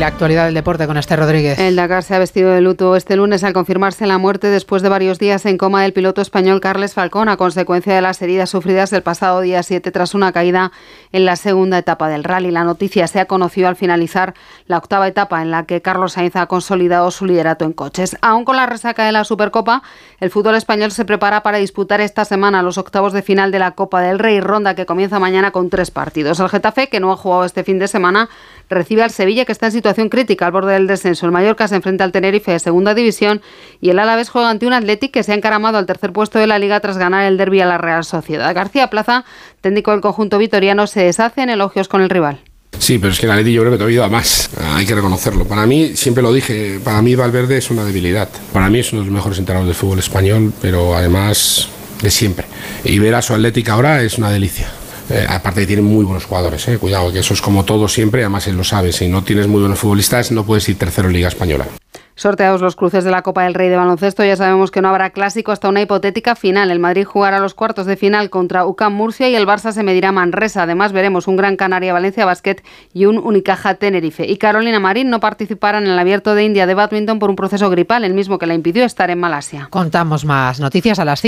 la actualidad del deporte con Esther Rodríguez. El Dakar se ha vestido de luto este lunes al confirmarse la muerte después de varios días en coma del piloto español Carles Falcón a consecuencia de las heridas sufridas el pasado día 7 tras una caída en la segunda etapa del rally. La noticia se ha conocido al finalizar la octava etapa en la que Carlos Sainz ha consolidado su liderato en coches. Aún con la resaca de la Supercopa, el fútbol español se prepara para disputar esta semana los octavos de final de la Copa del Rey, ronda que comienza mañana con tres partidos. El Getafe, que no ha jugado este fin de semana, recibe al Sevilla, que está en situación crítica al borde del descenso. El Mallorca se enfrenta al Tenerife de segunda división y el Alavés juega ante un Athletic que se ha encaramado al tercer puesto de la liga tras ganar el derby a la Real Sociedad. García Plaza, técnico del conjunto vitoriano, se deshace en elogios con el rival. Sí, pero es que el Atleti yo creo que todavía ido a más, hay que reconocerlo. Para mí, siempre lo dije, para mí Valverde es una debilidad. Para mí es uno de los mejores entrenadores del fútbol español, pero además de siempre. Y ver a su Atlética ahora es una delicia. Eh, aparte que tiene muy buenos jugadores, eh. cuidado, que eso es como todo siempre, además él lo sabe, si no tienes muy buenos futbolistas no puedes ir tercero en Liga Española. Sorteados los cruces de la Copa del Rey de baloncesto, ya sabemos que no habrá clásico hasta una hipotética final. El Madrid jugará los cuartos de final contra UCAM Murcia y el Barça se medirá a Manresa. Además veremos un Gran Canaria Valencia Basket y un Unicaja Tenerife. Y Carolina Marín no participará en el Abierto de India de Badminton por un proceso gripal, el mismo que la impidió estar en Malasia. Contamos más noticias a las